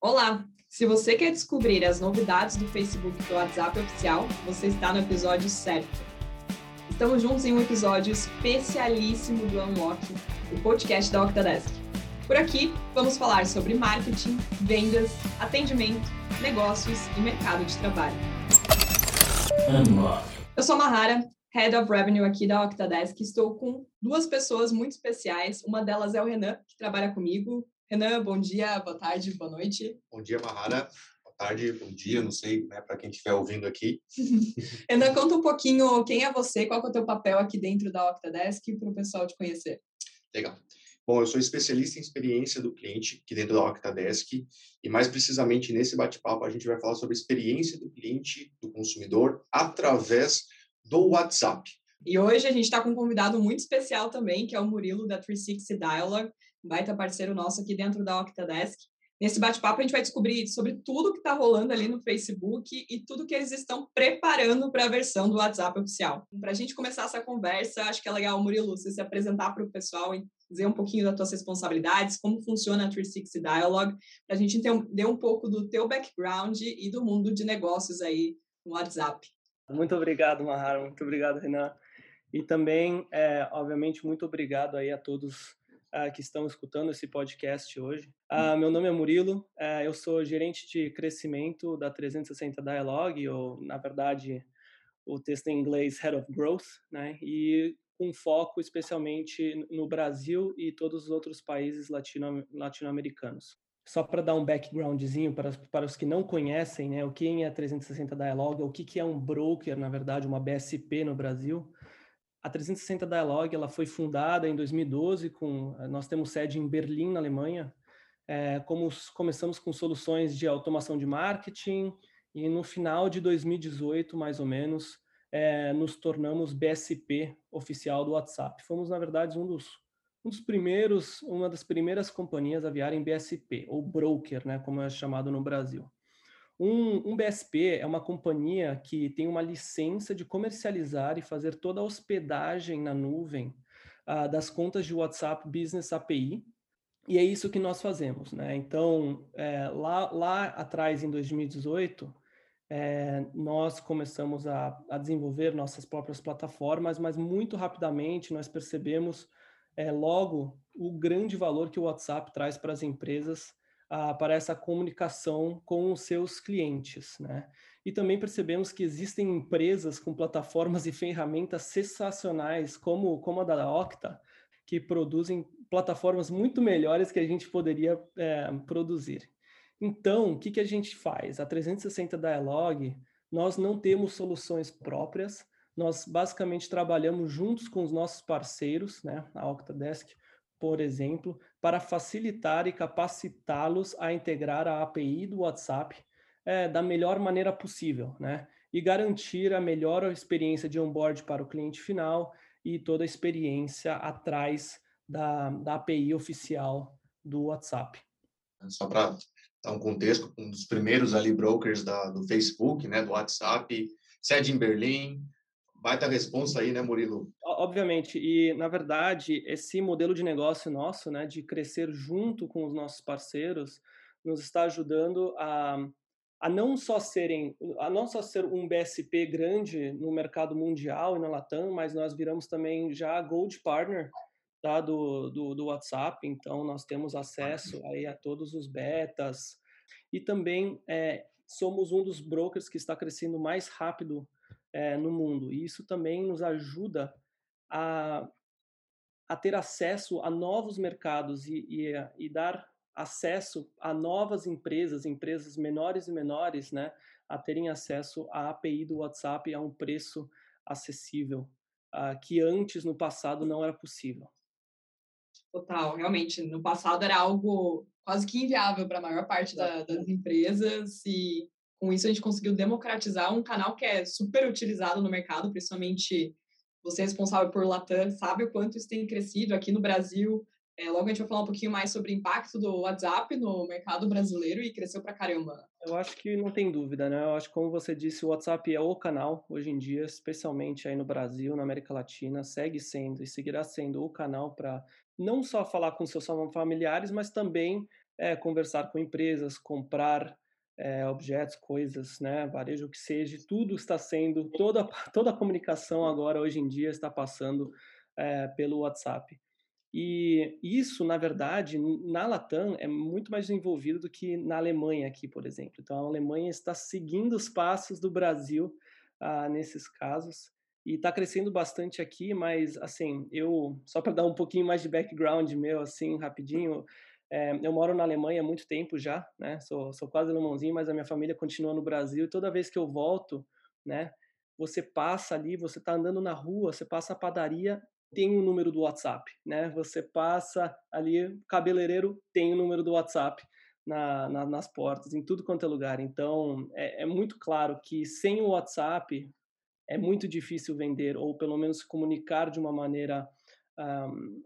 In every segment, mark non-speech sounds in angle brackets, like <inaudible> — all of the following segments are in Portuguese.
Olá! Se você quer descobrir as novidades do Facebook e do WhatsApp oficial, você está no episódio certo. Estamos juntos em um episódio especialíssimo do Unlock, o podcast da Octadesk. Por aqui, vamos falar sobre marketing, vendas, atendimento, negócios e mercado de trabalho. Unlock. Eu sou a Mahara, Head of Revenue aqui da Octadesk. Estou com duas pessoas muito especiais. Uma delas é o Renan, que trabalha comigo. Renan, bom dia, boa tarde, boa noite. Bom dia, Mahara. Boa tarde, bom dia, não sei, né, para quem estiver ouvindo aqui. <laughs> Renan, conta um pouquinho quem é você, qual é o teu papel aqui dentro da Octadesk para o pessoal te conhecer. Legal. Bom, eu sou especialista em experiência do cliente aqui dentro da Octadesk e mais precisamente nesse bate-papo a gente vai falar sobre a experiência do cliente, do consumidor, através do WhatsApp. E hoje a gente está com um convidado muito especial também, que é o Murilo da 360 Dialogue, baita parceiro nosso aqui dentro da Octadesk. Nesse bate-papo a gente vai descobrir sobre tudo que está rolando ali no Facebook e tudo que eles estão preparando para a versão do WhatsApp oficial. Para a gente começar essa conversa, acho que é legal, Murilo, você se apresentar para o pessoal e dizer um pouquinho das tuas responsabilidades, como funciona a 360 Dialogue, para a gente entender um pouco do teu background e do mundo de negócios aí no WhatsApp. Muito obrigado, Mahara. Muito obrigado, Renan. E também, é, obviamente, muito obrigado aí a todos uh, que estão escutando esse podcast hoje. Uh, meu nome é Murilo, uh, eu sou gerente de crescimento da 360 Dialogue, ou, na verdade, o texto em inglês Head of Growth, né? E com foco especialmente no Brasil e todos os outros países latino, latino-americanos só para dar um backgroundzinho para, para os que não conhecem, né, o que é 360 Dialogue, o que, que é um broker, na verdade, uma BSP no Brasil. A 360 Dialogue ela foi fundada em 2012, com, nós temos sede em Berlim, na Alemanha. É, como começamos com soluções de automação de marketing e no final de 2018, mais ou menos, é, nos tornamos BSP oficial do WhatsApp. Fomos, na verdade, um dos um dos primeiros, uma das primeiras companhias a viarem BSP, ou broker, né, como é chamado no Brasil. Um, um, BSP é uma companhia que tem uma licença de comercializar e fazer toda a hospedagem na nuvem uh, das contas de WhatsApp Business API, e é isso que nós fazemos. Né? Então, é, lá, lá atrás, em 2018, é, nós começamos a, a desenvolver nossas próprias plataformas, mas muito rapidamente nós percebemos é, logo o grande valor que o WhatsApp traz para as empresas ah, para essa comunicação com os seus clientes, né? E também percebemos que existem empresas com plataformas e ferramentas sensacionais, como, como a da Octa, que produzem plataformas muito melhores que a gente poderia é, produzir. Então, o que, que a gente faz? A 360 Dialogue, nós não temos soluções próprias, nós basicamente trabalhamos juntos com os nossos parceiros, né, a Octadesk, por exemplo, para facilitar e capacitá-los a integrar a API do WhatsApp é, da melhor maneira possível, né? E garantir a melhor experiência de onboard para o cliente final e toda a experiência atrás da, da API oficial do WhatsApp. Só para dar um contexto, um dos primeiros ali brokers da, do Facebook, né, do WhatsApp, sede em Berlim, Baita resposta aí, né, Murilo? Obviamente, e na verdade, esse modelo de negócio nosso, né, de crescer junto com os nossos parceiros, nos está ajudando a, a não só serem, a não só ser um BSP grande no mercado mundial e na Latam, mas nós viramos também já Gold Partner tá, do, do, do WhatsApp, então nós temos acesso aí a todos os betas. E também é, somos um dos brokers que está crescendo mais rápido é, no mundo. E isso também nos ajuda a, a ter acesso a novos mercados e, e, e, dar acesso a novas empresas, empresas menores e menores, né, a terem acesso à API do WhatsApp a um preço acessível, uh, que antes, no passado, não era possível. Total, realmente, no passado era algo quase que inviável para a maior parte da, das empresas e com isso a gente conseguiu democratizar um canal que é super utilizado no mercado, principalmente você é responsável por Latam, sabe o quanto isso tem crescido aqui no Brasil. É, logo a gente vai falar um pouquinho mais sobre o impacto do WhatsApp no mercado brasileiro e cresceu pra caramba. Eu acho que não tem dúvida, né? Eu acho que, como você disse, o WhatsApp é o canal hoje em dia, especialmente aí no Brasil, na América Latina, segue sendo e seguirá sendo o canal para não só falar com seus familiares, mas também é, conversar com empresas, comprar é, objetos, coisas, né, varejo, o que seja, tudo está sendo, toda, <laughs> toda a comunicação agora, hoje em dia, está passando é, pelo WhatsApp. E isso, na verdade, na Latam é muito mais desenvolvido do que na Alemanha aqui, por exemplo. Então, a Alemanha está seguindo os passos do Brasil ah, nesses casos e está crescendo bastante aqui, mas assim, eu só para dar um pouquinho mais de background meu, assim, rapidinho, é, eu moro na Alemanha há muito tempo já, né? Sou, sou quase alemãozinho, mas a minha família continua no Brasil e toda vez que eu volto, né? Você passa ali, você está andando na rua, você passa a padaria, tem o um número do WhatsApp, né? Você passa ali, cabeleireiro tem o um número do WhatsApp na, na, nas portas, em tudo quanto é lugar. Então, é, é muito claro que sem o WhatsApp é muito difícil vender ou pelo menos comunicar de uma maneira um,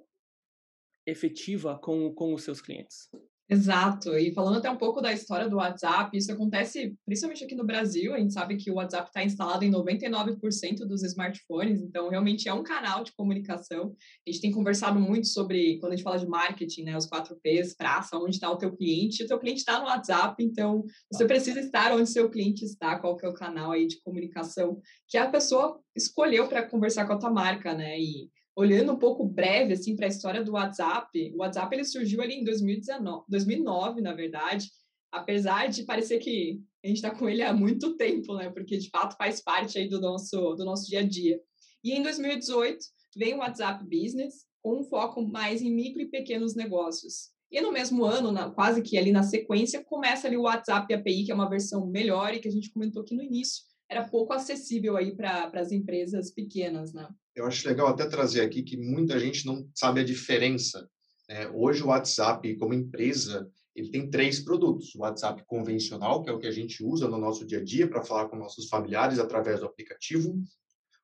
efetiva com, com os seus clientes. Exato. E falando até um pouco da história do WhatsApp, isso acontece principalmente aqui no Brasil. A gente sabe que o WhatsApp está instalado em 99% dos smartphones, então realmente é um canal de comunicação. A gente tem conversado muito sobre, quando a gente fala de marketing, né, os 4 Ps, praça, onde está o teu cliente. O teu cliente está no WhatsApp, então você precisa estar onde seu cliente está, qual que é o canal aí de comunicação que a pessoa escolheu para conversar com a tua marca, né? E olhando um pouco breve assim para a história do WhatsApp, o WhatsApp ele surgiu ali em 2019, 2009, na verdade, apesar de parecer que a gente está com ele há muito tempo, né? Porque de fato faz parte aí do nosso do nosso dia a dia. E em 2018 vem o WhatsApp Business com um foco mais em micro e pequenos negócios. E no mesmo ano, na, quase que ali na sequência, começa ali o WhatsApp API, que é uma versão melhor e que a gente comentou aqui no início, era pouco acessível aí para as empresas pequenas, né? Eu acho legal até trazer aqui que muita gente não sabe a diferença. Né? Hoje o WhatsApp, como empresa, ele tem três produtos. O WhatsApp convencional, que é o que a gente usa no nosso dia a dia para falar com nossos familiares através do aplicativo.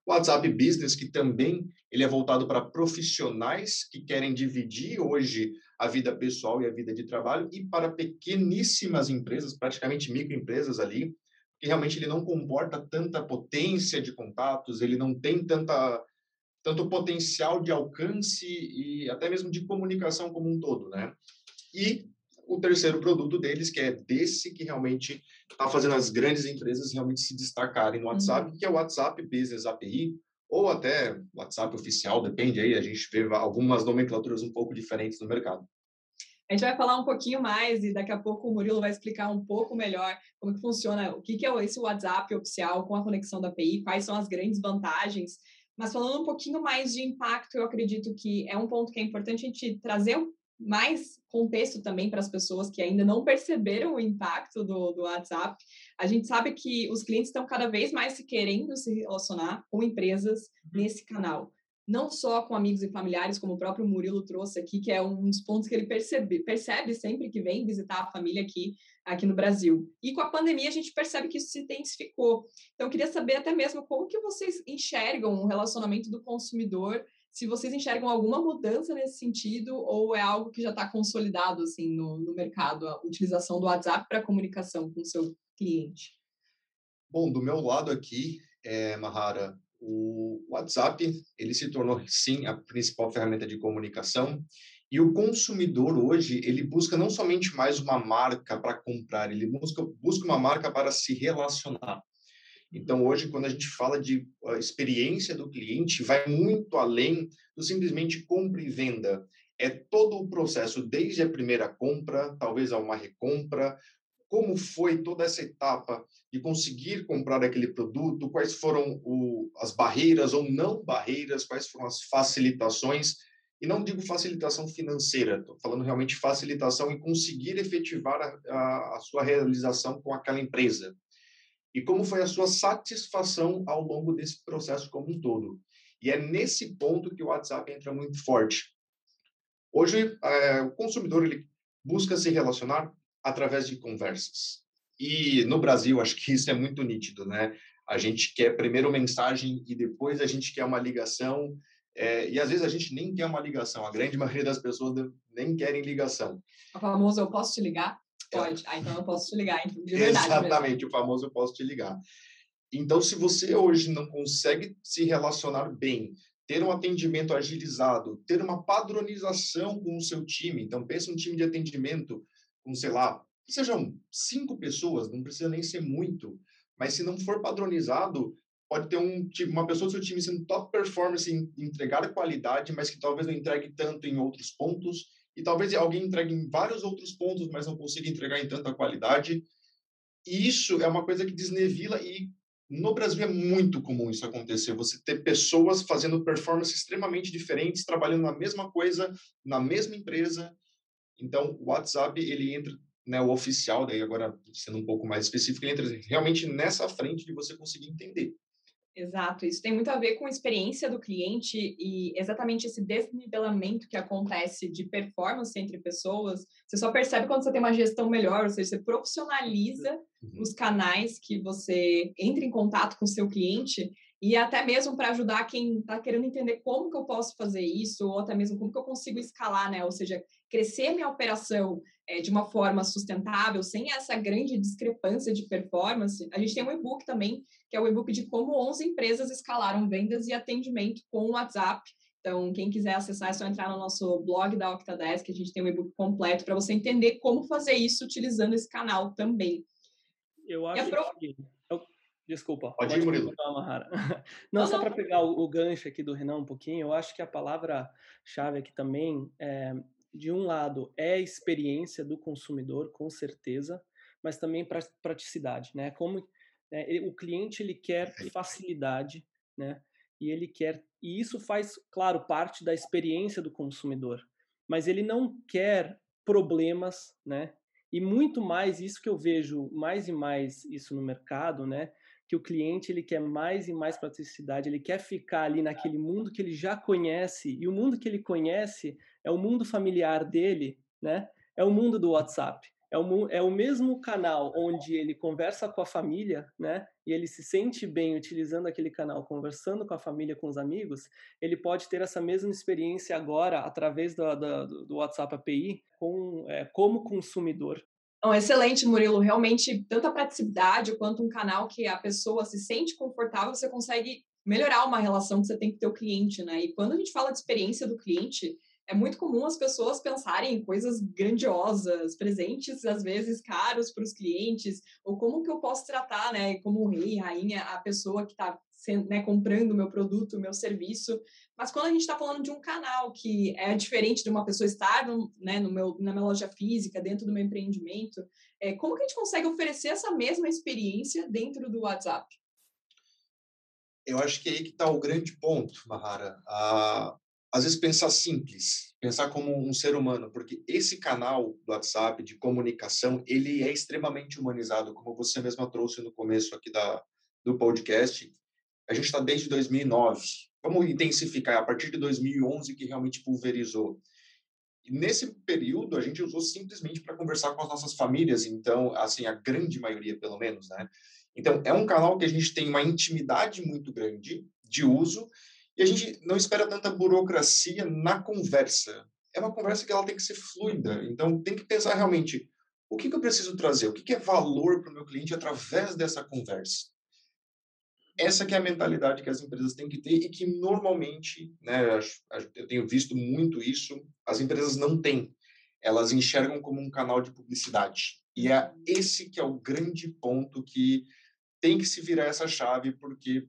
O WhatsApp Business, que também ele é voltado para profissionais que querem dividir hoje a vida pessoal e a vida de trabalho e para pequeníssimas empresas, praticamente microempresas ali, que realmente ele não comporta tanta potência de contatos, ele não tem tanta tanto potencial de alcance e até mesmo de comunicação como um todo, né? E o terceiro produto deles, que é desse que realmente está fazendo as grandes empresas realmente se destacarem no WhatsApp, uhum. que é o WhatsApp Business API, ou até WhatsApp oficial, depende aí, a gente vê algumas nomenclaturas um pouco diferentes no mercado. A gente vai falar um pouquinho mais e daqui a pouco o Murilo vai explicar um pouco melhor como que funciona, o que, que é esse WhatsApp oficial com a conexão da API, quais são as grandes vantagens. Mas falando um pouquinho mais de impacto, eu acredito que é um ponto que é importante a gente trazer mais contexto também para as pessoas que ainda não perceberam o impacto do, do WhatsApp. A gente sabe que os clientes estão cada vez mais se querendo se relacionar com empresas uhum. nesse canal não só com amigos e familiares, como o próprio Murilo trouxe aqui, que é um dos pontos que ele percebe, percebe sempre que vem visitar a família aqui, aqui no Brasil. E com a pandemia a gente percebe que isso se intensificou. Então eu queria saber até mesmo como que vocês enxergam o relacionamento do consumidor, se vocês enxergam alguma mudança nesse sentido ou é algo que já está consolidado assim no, no mercado, a utilização do WhatsApp para comunicação com o seu cliente. Bom, do meu lado aqui, é, Mahara, o WhatsApp ele se tornou sim a principal ferramenta de comunicação e o consumidor hoje ele busca não somente mais uma marca para comprar, ele busca busca uma marca para se relacionar. Então hoje quando a gente fala de experiência do cliente vai muito além do simplesmente compra e venda. É todo o processo, desde a primeira compra, talvez a uma recompra, como foi toda essa etapa de conseguir comprar aquele produto, quais foram o, as barreiras ou não barreiras, quais foram as facilitações, e não digo facilitação financeira, estou falando realmente facilitação em conseguir efetivar a, a, a sua realização com aquela empresa. E como foi a sua satisfação ao longo desse processo como um todo. E é nesse ponto que o WhatsApp entra muito forte. Hoje, é, o consumidor ele busca se relacionar através de conversas. E no Brasil, acho que isso é muito nítido, né? A gente quer primeiro mensagem e depois a gente quer uma ligação. É, e às vezes a gente nem quer uma ligação. A grande maioria das pessoas nem querem ligação. O famoso eu posso te ligar? Pode. É. Ah, então eu posso te ligar. De verdade Exatamente, mesmo. o famoso eu posso te ligar. Então, se você hoje não consegue se relacionar bem, ter um atendimento agilizado, ter uma padronização com o seu time, então pensa um time de atendimento com, sei lá, que sejam cinco pessoas, não precisa nem ser muito, mas se não for padronizado, pode ter um, uma pessoa do seu time sendo top performance em entregar qualidade, mas que talvez não entregue tanto em outros pontos, e talvez alguém entregue em vários outros pontos, mas não consiga entregar em tanta qualidade. E isso é uma coisa que desnevila e no Brasil é muito comum isso acontecer. Você ter pessoas fazendo performances extremamente diferentes, trabalhando na mesma coisa, na mesma empresa. Então, o WhatsApp, ele entra, né, o oficial, daí agora sendo um pouco mais específico, ele entra realmente nessa frente de você conseguir entender Exato, isso tem muito a ver com a experiência do cliente e exatamente esse desnivelamento que acontece de performance entre pessoas. Você só percebe quando você tem uma gestão melhor, ou seja, você profissionaliza uhum. os canais que você entra em contato com o seu cliente e até mesmo para ajudar quem está querendo entender como que eu posso fazer isso, ou até mesmo como que eu consigo escalar, né? Ou seja, crescer minha operação é, de uma forma sustentável, sem essa grande discrepância de performance. A gente tem um e-book também, que é o e-book de como 11 empresas escalaram vendas e atendimento com o WhatsApp. Então, quem quiser acessar, é só entrar no nosso blog da Octadesk, que a gente tem um e-book completo para você entender como fazer isso utilizando esse canal também. Eu acho pro... que Desculpa. Pode, ir, Murilo. <laughs> Não, só para pegar o, o, gancho aqui do Renan um pouquinho, eu acho que a palavra-chave aqui também, é, de um lado, é a experiência do consumidor, com certeza, mas também para praticidade, né? Como é, o cliente ele quer facilidade, né? E ele quer e isso faz, claro, parte da experiência do consumidor, mas ele não quer problemas, né? E muito mais isso que eu vejo mais e mais isso no mercado, né? Que o cliente ele quer mais e mais praticidade, ele quer ficar ali naquele mundo que ele já conhece, e o mundo que ele conhece é o mundo familiar dele, né? É o mundo do WhatsApp. É o, é o mesmo canal onde ele conversa com a família, né? E ele se sente bem utilizando aquele canal, conversando com a família, com os amigos. Ele pode ter essa mesma experiência agora através do, do, do WhatsApp API com, é, como consumidor. Então, excelente, Murilo. Realmente, tanto a praticidade quanto um canal que a pessoa se sente confortável, você consegue melhorar uma relação que você tem com o teu cliente, né? E quando a gente fala de experiência do cliente, é muito comum as pessoas pensarem em coisas grandiosas, presentes às vezes caros para os clientes, ou como que eu posso tratar, né, como rei, rainha, a pessoa que está né, comprando meu produto, meu serviço. Mas quando a gente está falando de um canal que é diferente de uma pessoa estar no, né, no meu, na minha loja física, dentro do meu empreendimento, é, como que a gente consegue oferecer essa mesma experiência dentro do WhatsApp? Eu acho que é aí que está o grande ponto, Mahara. Ah, às vezes pensar simples, pensar como um ser humano, porque esse canal do WhatsApp de comunicação, ele é extremamente humanizado, como você mesma trouxe no começo aqui da, do podcast. A gente está desde 2009. Vamos intensificar, a partir de 2011 que realmente pulverizou. E nesse período, a gente usou simplesmente para conversar com as nossas famílias, então, assim, a grande maioria, pelo menos, né? Então, é um canal que a gente tem uma intimidade muito grande de uso e a gente não espera tanta burocracia na conversa. É uma conversa que ela tem que ser fluida. Então, tem que pensar realmente o que, que eu preciso trazer, o que, que é valor para o meu cliente através dessa conversa essa que é a mentalidade que as empresas têm que ter e que normalmente, né, eu tenho visto muito isso, as empresas não têm. Elas enxergam como um canal de publicidade. E é esse que é o grande ponto que tem que se virar essa chave, porque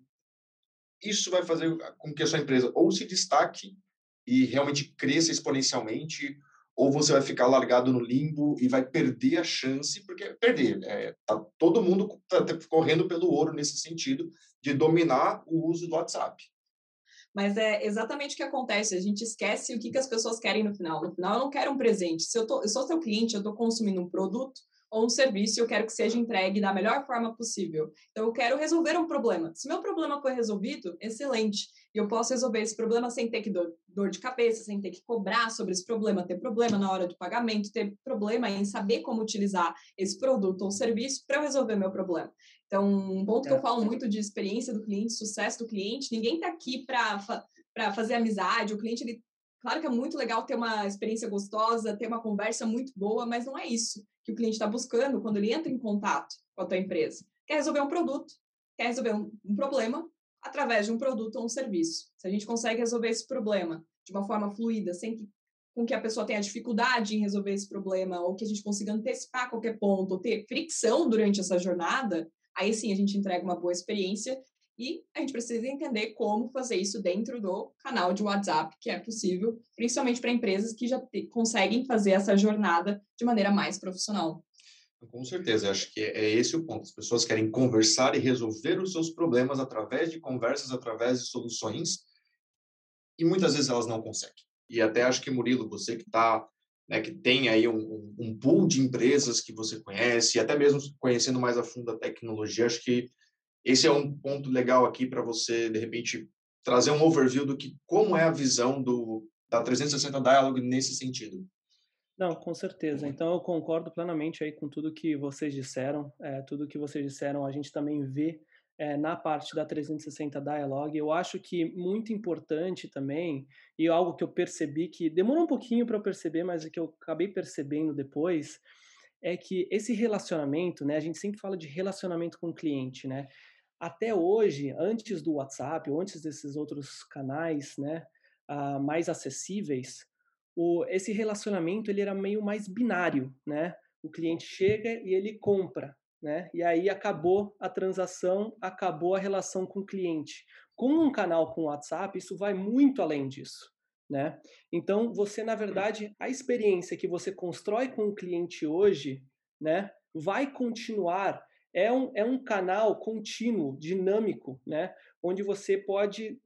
isso vai fazer com que a sua empresa ou se destaque e realmente cresça exponencialmente, ou você vai ficar largado no limbo e vai perder a chance, porque perder, é, tá todo mundo tá correndo pelo ouro nesse sentido de dominar o uso do WhatsApp. Mas é exatamente o que acontece. A gente esquece o que, que as pessoas querem no final. No final, eu não quero um presente. Se eu, tô, eu sou seu cliente, eu estou consumindo um produto ou um serviço e eu quero que seja entregue da melhor forma possível. Então, eu quero resolver um problema. Se meu problema foi resolvido, excelente. E eu posso resolver esse problema sem ter que dor, dor de cabeça, sem ter que cobrar sobre esse problema, ter problema na hora do pagamento, ter problema em saber como utilizar esse produto ou serviço para resolver meu problema. Então, um ponto que eu falo muito de experiência do cliente, sucesso do cliente, ninguém está aqui para fa fazer amizade. O cliente, ele, claro que é muito legal ter uma experiência gostosa, ter uma conversa muito boa, mas não é isso que o cliente está buscando quando ele entra em contato com a tua empresa. Quer resolver um produto, quer resolver um, um problema através de um produto ou um serviço. Se a gente consegue resolver esse problema de uma forma fluida, sem que com que a pessoa tenha dificuldade em resolver esse problema, ou que a gente consiga antecipar qualquer ponto, ou ter fricção durante essa jornada, aí sim a gente entrega uma boa experiência e a gente precisa entender como fazer isso dentro do canal de WhatsApp, que é possível, principalmente para empresas que já te, conseguem fazer essa jornada de maneira mais profissional. Com certeza, acho que é esse o ponto. As pessoas querem conversar e resolver os seus problemas através de conversas, através de soluções, e muitas vezes elas não conseguem. E até acho que, Murilo, você que está, né, que tem aí um, um, pool de empresas que você conhece, e até mesmo conhecendo mais a fundo a tecnologia, acho que esse é um ponto legal aqui para você, de repente, trazer um overview do que, como é a visão do, da 360 Dialogue nesse sentido. Não, com certeza. Então eu concordo plenamente aí com tudo que vocês disseram. É, tudo que vocês disseram a gente também vê é, na parte da 360 Dialogue. Eu acho que muito importante também, e algo que eu percebi que demorou um pouquinho para eu perceber, mas que eu acabei percebendo depois, é que esse relacionamento, né? A gente sempre fala de relacionamento com o cliente, né? Até hoje, antes do WhatsApp, ou antes desses outros canais, né? Uh, mais acessíveis, o, esse relacionamento ele era meio mais binário, né? O cliente chega e ele compra, né? E aí acabou a transação, acabou a relação com o cliente. Com um canal com WhatsApp, isso vai muito além disso, né? Então, você, na verdade, a experiência que você constrói com o cliente hoje, né? Vai continuar. É um, é um canal contínuo, dinâmico, né? Onde você pode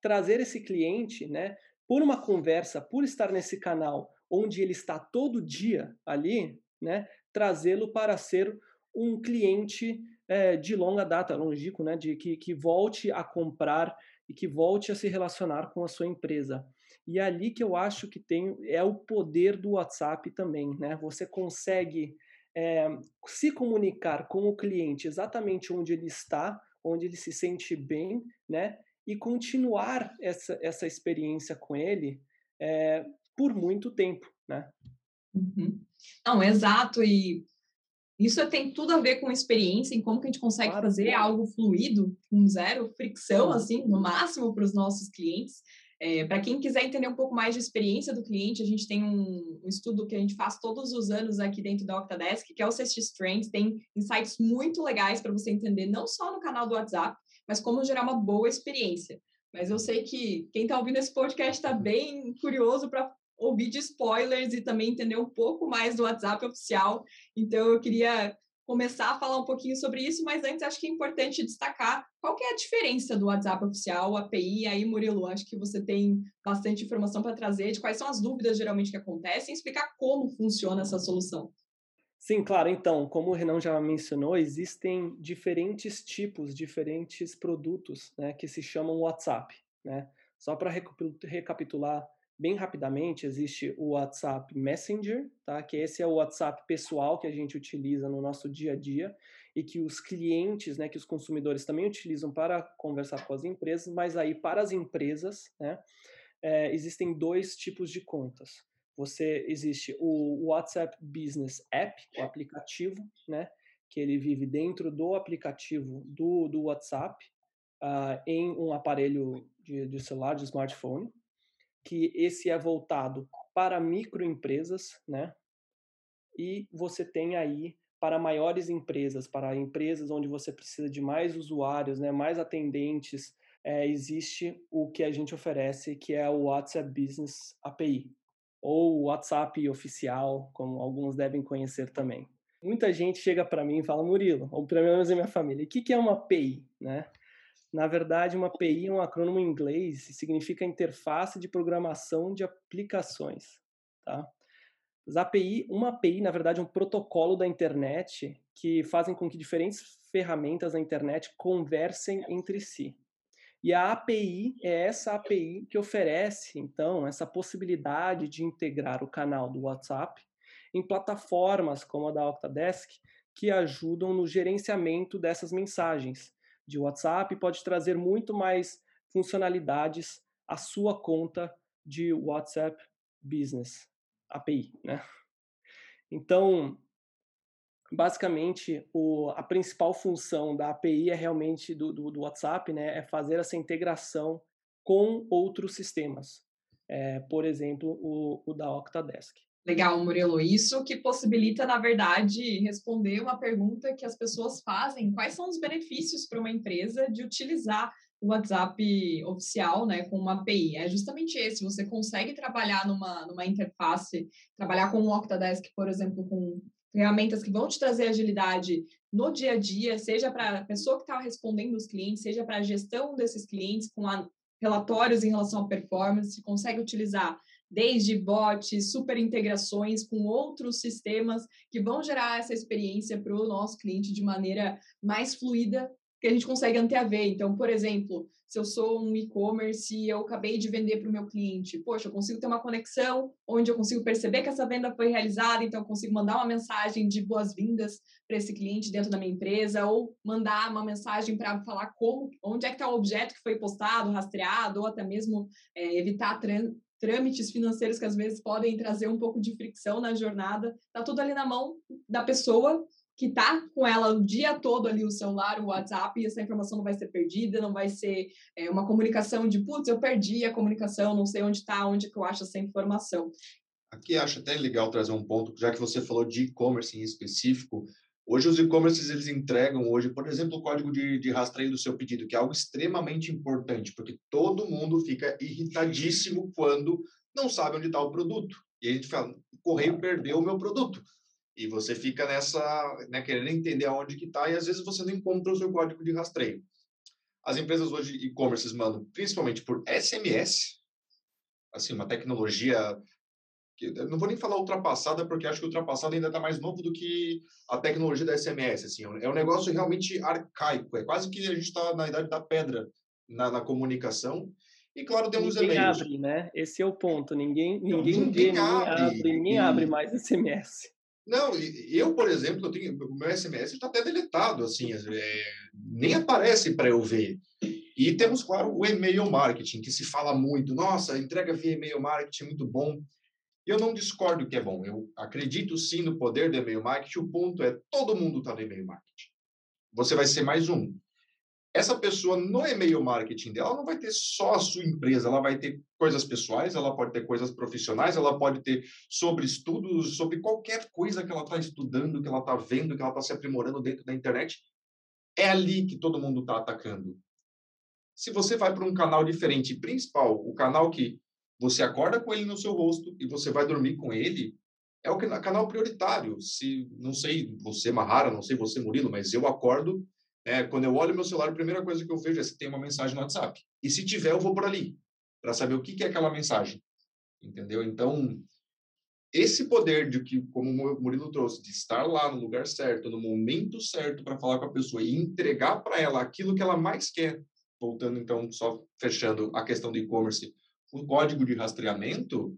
trazer esse cliente, né? por uma conversa, por estar nesse canal onde ele está todo dia ali, né, trazê-lo para ser um cliente é, de longa data, longínquo, né, de que, que volte a comprar e que volte a se relacionar com a sua empresa. E é ali que eu acho que tem é o poder do WhatsApp também, né? Você consegue é, se comunicar com o cliente exatamente onde ele está, onde ele se sente bem, né? e continuar essa, essa experiência com ele é, por muito tempo, né? Uhum. Não, exato, e isso tem tudo a ver com experiência, em como que a gente consegue claro. fazer algo fluido, com zero fricção, assim, no máximo para os nossos clientes. É, para quem quiser entender um pouco mais de experiência do cliente, a gente tem um, um, estudo que a gente faz todos os anos aqui dentro da Octadesk, que é o CX Trends, tem insights muito legais para você entender, não só no canal do WhatsApp, mas como gerar uma boa experiência. Mas eu sei que quem está ouvindo esse podcast está bem curioso para ouvir de spoilers e também entender um pouco mais do WhatsApp oficial. Então, eu queria começar a falar um pouquinho sobre isso, mas antes acho que é importante destacar qual que é a diferença do WhatsApp oficial, API. Aí, Murilo, acho que você tem bastante informação para trazer de quais são as dúvidas geralmente que acontecem explicar como funciona essa solução. Sim, claro. Então, como o Renan já mencionou, existem diferentes tipos, diferentes produtos né, que se chamam WhatsApp. Né? Só para recapitular bem rapidamente, existe o WhatsApp Messenger, tá? que esse é o WhatsApp pessoal que a gente utiliza no nosso dia a dia e que os clientes, né, que os consumidores também utilizam para conversar com as empresas, mas aí para as empresas, né, é, existem dois tipos de contas. Você existe o WhatsApp Business App, o aplicativo, né? Que ele vive dentro do aplicativo do, do WhatsApp uh, em um aparelho de, de celular, de smartphone, que esse é voltado para microempresas, né? E você tem aí para maiores empresas, para empresas onde você precisa de mais usuários, né, mais atendentes, é, existe o que a gente oferece, que é o WhatsApp Business API ou o WhatsApp oficial, como alguns devem conhecer também. Muita gente chega para mim e fala, Murilo, ou pelo menos a minha família, o que é uma API? Né? Na verdade, uma API é um acrônimo em inglês e significa Interface de Programação de Aplicações. Tá? As API, uma API, na verdade, é um protocolo da internet que fazem com que diferentes ferramentas da internet conversem entre si. E a API é essa API que oferece, então, essa possibilidade de integrar o canal do WhatsApp em plataformas como a da Octadesk, que ajudam no gerenciamento dessas mensagens de WhatsApp, pode trazer muito mais funcionalidades à sua conta de WhatsApp Business API, né? Então, basicamente o, a principal função da API é realmente do, do, do, WhatsApp, né, é fazer essa integração com outros sistemas. é, por exemplo, o, o da Octadesk. Legal, Murilo. Isso que possibilita, na verdade, responder uma pergunta que as pessoas fazem: quais são os benefícios para uma empresa de utilizar o WhatsApp oficial, né, com uma API? É justamente esse. Você consegue trabalhar numa, numa interface, trabalhar com o Octadesk, por exemplo, com ferramentas que vão te trazer agilidade no dia a dia, seja para a pessoa que está respondendo os clientes, seja para a gestão desses clientes, com a, relatórios em relação à performance, você consegue utilizar desde bots, super integrações com outros sistemas que vão gerar essa experiência para o nosso cliente de maneira mais fluida que a gente consegue anteaver. Então, por exemplo, se eu sou um e-commerce e eu acabei de vender para o meu cliente, poxa, eu consigo ter uma conexão onde eu consigo perceber que essa venda foi realizada, então eu consigo mandar uma mensagem de boas-vindas para esse cliente dentro da minha empresa, ou mandar uma mensagem para falar como, onde é que está o objeto que foi postado, rastreado, ou até mesmo é, evitar trâmites financeiros que às vezes podem trazer um pouco de fricção na jornada. Está tudo ali na mão da pessoa que está com ela o dia todo ali, o celular, o WhatsApp, e essa informação não vai ser perdida, não vai ser é, uma comunicação de, putz, eu perdi a comunicação, não sei onde está, onde que eu acho essa informação. Aqui acho até legal trazer um ponto, já que você falou de e-commerce em específico, Hoje os e-commerces eles entregam hoje, por exemplo, o código de, de rastreio do seu pedido, que é algo extremamente importante, porque todo mundo fica irritadíssimo quando não sabe onde está o produto. E a gente fala, o correio perdeu o meu produto. E você fica nessa, né, querendo entender aonde que está e às vezes você não encontra o seu código de rastreio. As empresas hoje e-commerce mandam principalmente por SMS, assim, uma tecnologia não vou nem falar ultrapassada, porque acho que ultrapassada ainda está mais novo do que a tecnologia da SMS. Assim, é um negócio realmente arcaico, é quase que a gente está na idade da pedra na, na comunicação. E claro, temos ninguém e-mails. abre, né? Esse é o ponto. Ninguém, ninguém, ninguém, vê, abre, ninguém abre, ninguém abre mais SMS. Não, eu, por exemplo, eu tenho, o meu SMS está até deletado, assim, é, nem aparece para eu ver. E temos, claro, o e-mail marketing, que se fala muito. Nossa, entrega via e-mail marketing muito bom. Eu não discordo que é bom. Eu acredito sim no poder do e-mail marketing. O ponto é, todo mundo está no e-mail marketing. Você vai ser mais um essa pessoa no e-mail marketing dela não vai ter só a sua empresa, ela vai ter coisas pessoais, ela pode ter coisas profissionais, ela pode ter sobre estudos, sobre qualquer coisa que ela está estudando, que ela está vendo, que ela está se aprimorando dentro da internet. É ali que todo mundo está atacando. Se você vai para um canal diferente, principal, o canal que você acorda com ele no seu rosto e você vai dormir com ele, é o canal prioritário. Se não sei você Mahara, não sei você Murilo, mas eu acordo é, quando eu olho meu celular, a primeira coisa que eu vejo é se tem uma mensagem no WhatsApp. E se tiver, eu vou por ali, para saber o que, que é aquela mensagem. Entendeu? Então, esse poder de que, como o Murilo trouxe, de estar lá no lugar certo, no momento certo para falar com a pessoa e entregar para ela aquilo que ela mais quer, voltando então, só fechando a questão do e-commerce, o código de rastreamento,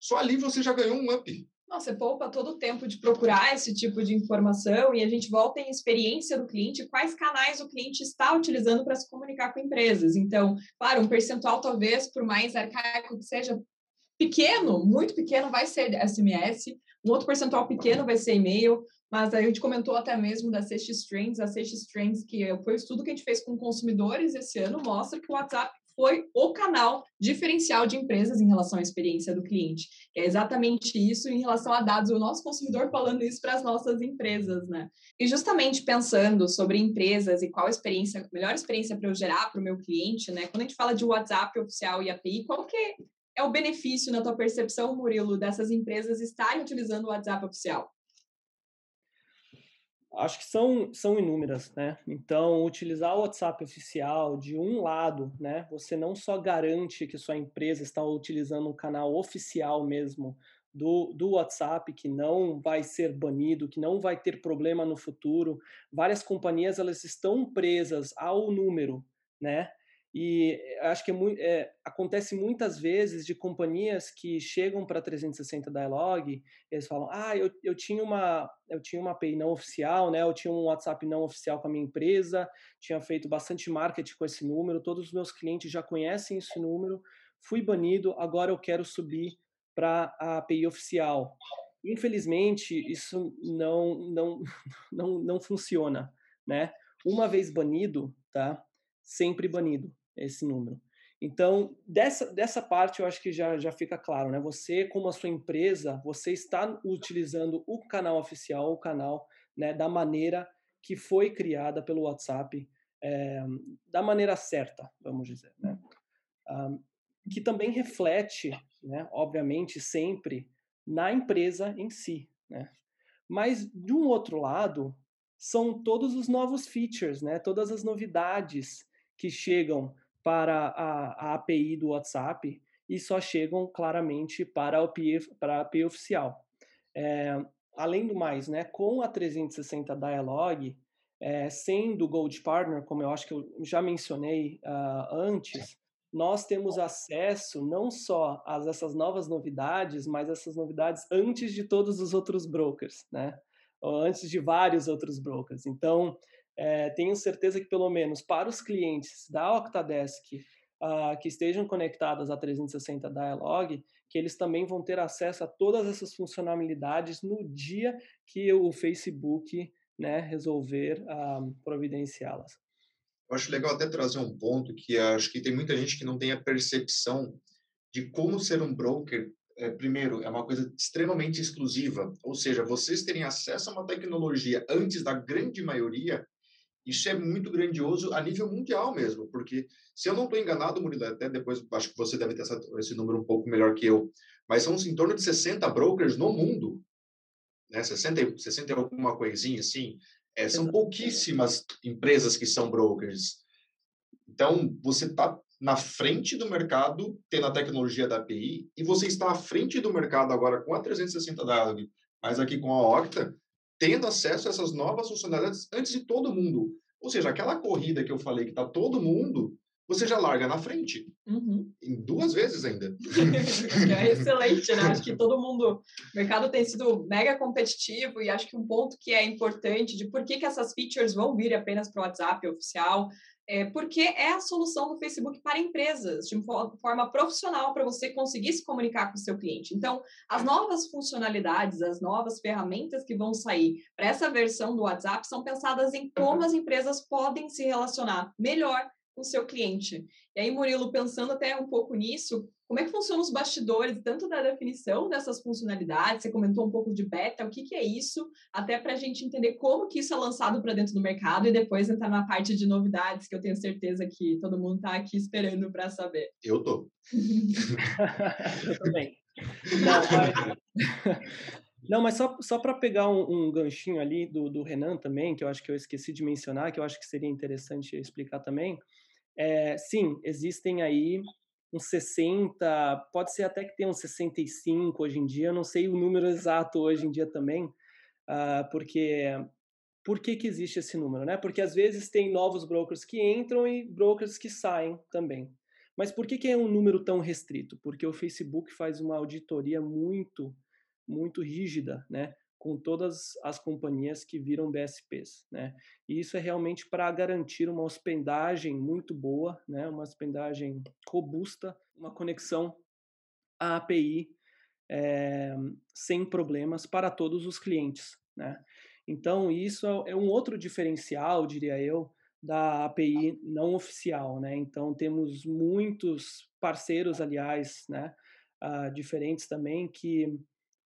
só ali você já ganhou um up. Você poupa todo o tempo de procurar esse tipo de informação e a gente volta em experiência do cliente, quais canais o cliente está utilizando para se comunicar com empresas. Então, claro, um percentual talvez, por mais arcaico que seja, pequeno, muito pequeno, vai ser SMS, um outro percentual pequeno vai ser e-mail, mas a gente comentou até mesmo da CX Trends, a CX Trends, que foi o estudo que a gente fez com consumidores esse ano, mostra que o WhatsApp foi o canal diferencial de empresas em relação à experiência do cliente. É exatamente isso em relação a dados, o nosso consumidor falando isso para as nossas empresas, né? E justamente pensando sobre empresas e qual a experiência, melhor experiência para eu gerar para o meu cliente, né? Quando a gente fala de WhatsApp oficial e API, qual que é o benefício na tua percepção, Murilo, dessas empresas estarem utilizando o WhatsApp oficial? Acho que são, são inúmeras, né? Então, utilizar o WhatsApp oficial de um lado, né? Você não só garante que sua empresa está utilizando um canal oficial mesmo do, do WhatsApp, que não vai ser banido, que não vai ter problema no futuro. Várias companhias, elas estão presas ao número, né? E acho que é é, acontece muitas vezes de companhias que chegam para 360 Dialog, eles falam: "Ah, eu, eu tinha uma eu tinha uma API não oficial, né? Eu tinha um WhatsApp não oficial com a minha empresa, tinha feito bastante marketing com esse número, todos os meus clientes já conhecem esse número, fui banido, agora eu quero subir para a API oficial". Infelizmente, isso não não <laughs> não não funciona, né? Uma vez banido, tá? Sempre banido esse número. Então, dessa, dessa parte eu acho que já, já fica claro, né? Você, como a sua empresa, você está utilizando o canal oficial, o canal né, da maneira que foi criada pelo WhatsApp, é, da maneira certa, vamos dizer, né? Um, que também reflete, né, obviamente, sempre na empresa em si, né? Mas, de um outro lado, são todos os novos features, né? Todas as novidades que chegam para a, a API do WhatsApp e só chegam claramente para a API, para a API oficial. É, além do mais, né, com a 360 Dialog, é, sendo Gold Partner, como eu acho que eu já mencionei uh, antes, nós temos acesso não só a essas novas novidades, mas essas novidades antes de todos os outros brokers, né? Ou antes de vários outros brokers. Então, é, tenho certeza que pelo menos para os clientes da Octadesk uh, que estejam conectados a 360 Dialog, que eles também vão ter acesso a todas essas funcionalidades no dia que o Facebook né, resolver uh, providenciá-las. Eu acho legal até trazer um ponto que acho que tem muita gente que não tem a percepção de como ser um broker é, primeiro, é uma coisa extremamente exclusiva, ou seja, vocês terem acesso a uma tecnologia antes da grande maioria isso é muito grandioso a nível mundial mesmo, porque se eu não estou enganado, Murilo, até depois acho que você deve ter essa, esse número um pouco melhor que eu, mas são em torno de 60 brokers no mundo, né? 60, 60 alguma coisinha assim. É, são pouquíssimas empresas que são brokers. Então, você está na frente do mercado, tendo a tecnologia da API, e você está à frente do mercado agora com a 360 Dialog, mas aqui com a Octa, tendo acesso a essas novas funcionalidades antes de todo mundo. Ou seja, aquela corrida que eu falei que está todo mundo, você já larga na frente. Uhum. Em duas vezes ainda. <laughs> é excelente, né? Acho que todo <laughs> mundo. O mercado tem sido mega competitivo e acho que um ponto que é importante de por que, que essas features vão vir apenas para o WhatsApp oficial é, porque é a solução do Facebook para empresas, de forma profissional, para você conseguir se comunicar com o seu cliente. Então, as novas funcionalidades, as novas ferramentas que vão sair para essa versão do WhatsApp são pensadas em como as empresas podem se relacionar melhor com o seu cliente. E aí, Murilo, pensando até um pouco nisso, como é que funcionam os bastidores, tanto da definição dessas funcionalidades, você comentou um pouco de beta, o que, que é isso, até para a gente entender como que isso é lançado para dentro do mercado e depois entrar na parte de novidades, que eu tenho certeza que todo mundo está aqui esperando para saber. Eu tô. <laughs> eu também. <laughs> Não, mas, <laughs> não, mas só, só para pegar um, um, ganchinho ali do, do Renan também, que eu acho que eu esqueci de mencionar, que eu acho que seria interessante explicar também. É, sim, existem aí uns 60, pode ser até que tenha uns 65 hoje em dia, eu não sei o número exato hoje em dia também, uh, porque por que, que existe esse número, né? Porque às vezes tem novos brokers que entram e brokers que saem também. Mas por que, que é um número tão restrito? Porque o Facebook faz uma auditoria muito, muito rígida, né? Com todas as companhias que viram BSPs, né? E isso é realmente para garantir uma hospedagem muito boa, né? Uma hospedagem robusta, uma conexão à API é, sem problemas para todos os clientes, né? Então isso é um outro diferencial, diria eu, da API não oficial, né? Então temos muitos parceiros, aliás, né? Uh, diferentes também que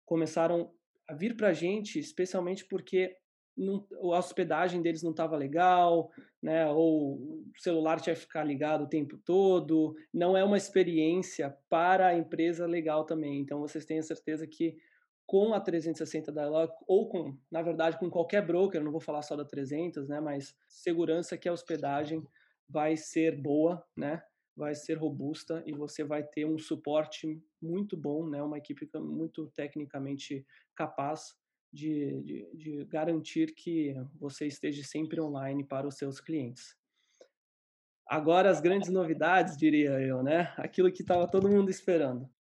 começaram vir para a gente, especialmente porque não, a hospedagem deles não estava legal, né? Ou o celular tinha que ficar ligado o tempo todo. Não é uma experiência para a empresa legal também. Então vocês tenham certeza que com a 360 Dialog ou com, na verdade, com qualquer broker, não vou falar só da 300, né? Mas segurança que a hospedagem vai ser boa, né? Vai ser robusta e você vai ter um suporte muito bom, né? uma equipe muito tecnicamente capaz de, de, de garantir que você esteja sempre online para os seus clientes. Agora as grandes novidades, diria eu, né? Aquilo que estava todo mundo esperando.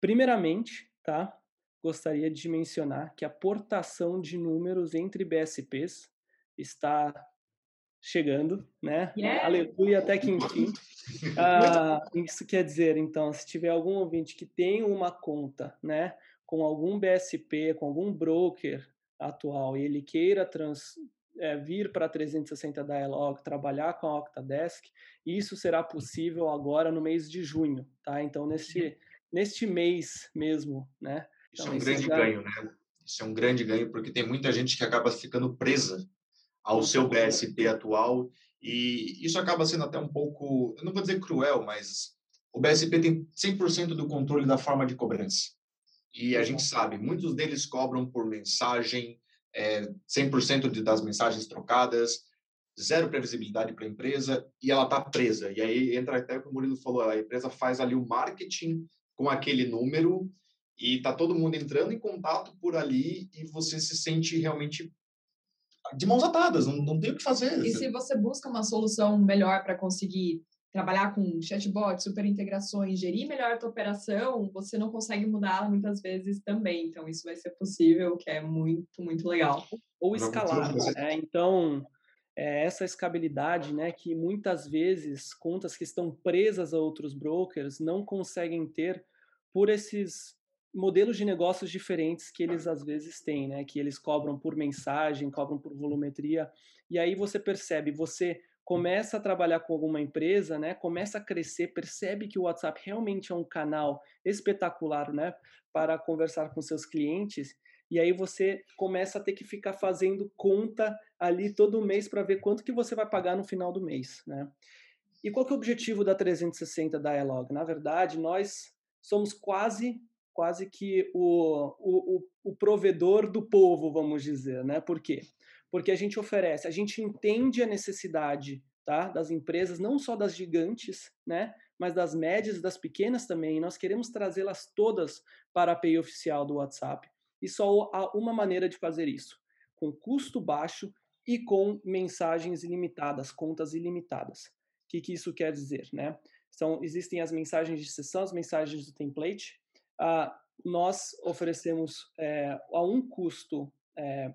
Primeiramente, tá? Gostaria de mencionar que a portação de números entre BSPs está chegando, né? Yeah. Aleluia, até que enfim. <laughs> Ah, isso quer dizer, então, se tiver algum ouvinte que tem uma conta, né, com algum BSP, com algum broker atual e ele queira trans, é, vir para 360 Dialog, trabalhar com a Octadesk, isso será possível agora no mês de junho, tá? Então, neste, neste mês mesmo, né? Isso então, é um grande já... ganho, né? Isso é um grande ganho, porque tem muita gente que acaba ficando presa ao seu BSP atual, e isso acaba sendo até um pouco, eu não vou dizer cruel, mas o BSP tem 100% do controle da forma de cobrança. E a gente sabe, muitos deles cobram por mensagem, é, 100% de, das mensagens trocadas, zero previsibilidade para a empresa e ela está presa. E aí entra até o que o Murilo falou, a empresa faz ali o marketing com aquele número e está todo mundo entrando em contato por ali e você se sente realmente de mãos atadas, não, não tem o que fazer. E se você busca uma solução melhor para conseguir trabalhar com chatbot, super integrações, gerir melhor a tua operação, você não consegue mudar muitas vezes também. Então, isso vai ser possível, que é muito, muito legal. Ou escalar. Né? Então, é essa escalabilidade, né, que muitas vezes contas que estão presas a outros brokers não conseguem ter por esses modelos de negócios diferentes que eles às vezes têm, né, que eles cobram por mensagem, cobram por volumetria, e aí você percebe, você começa a trabalhar com alguma empresa, né, começa a crescer, percebe que o WhatsApp realmente é um canal espetacular, né, para conversar com seus clientes, e aí você começa a ter que ficar fazendo conta ali todo mês para ver quanto que você vai pagar no final do mês, né? E qual que é o objetivo da 360 Dialog? Na verdade, nós somos quase quase que o, o, o, provedor do povo, vamos dizer, né? Por quê? porque a gente oferece, a gente entende a necessidade tá, das empresas, não só das gigantes, né, mas das médias e das pequenas também. E nós queremos trazê-las todas para a API oficial do WhatsApp. E só há uma maneira de fazer isso, com custo baixo e com mensagens ilimitadas, contas ilimitadas. O que, que isso quer dizer? Né? Então, existem as mensagens de sessão, as mensagens do template. Nós oferecemos é, a um custo é,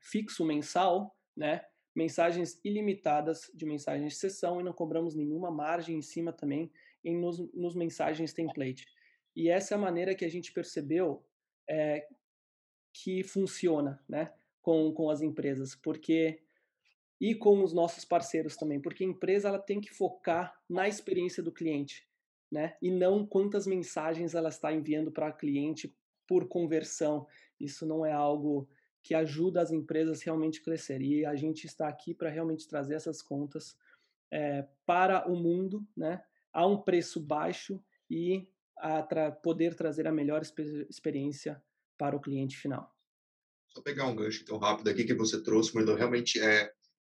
fixo mensal, né? Mensagens ilimitadas de mensagens de sessão e não cobramos nenhuma margem em cima também em nos, nos mensagens template. E essa é a maneira que a gente percebeu é, que funciona, né? Com, com as empresas, porque e com os nossos parceiros também, porque a empresa ela tem que focar na experiência do cliente, né? E não quantas mensagens ela está enviando para o cliente por conversão. Isso não é algo que ajuda as empresas realmente a crescer. E a gente está aqui para realmente trazer essas contas é, para o mundo, né, a um preço baixo e a tra poder trazer a melhor experiência para o cliente final. Só pegar um gancho tão rápido aqui que você trouxe, Murilo, realmente é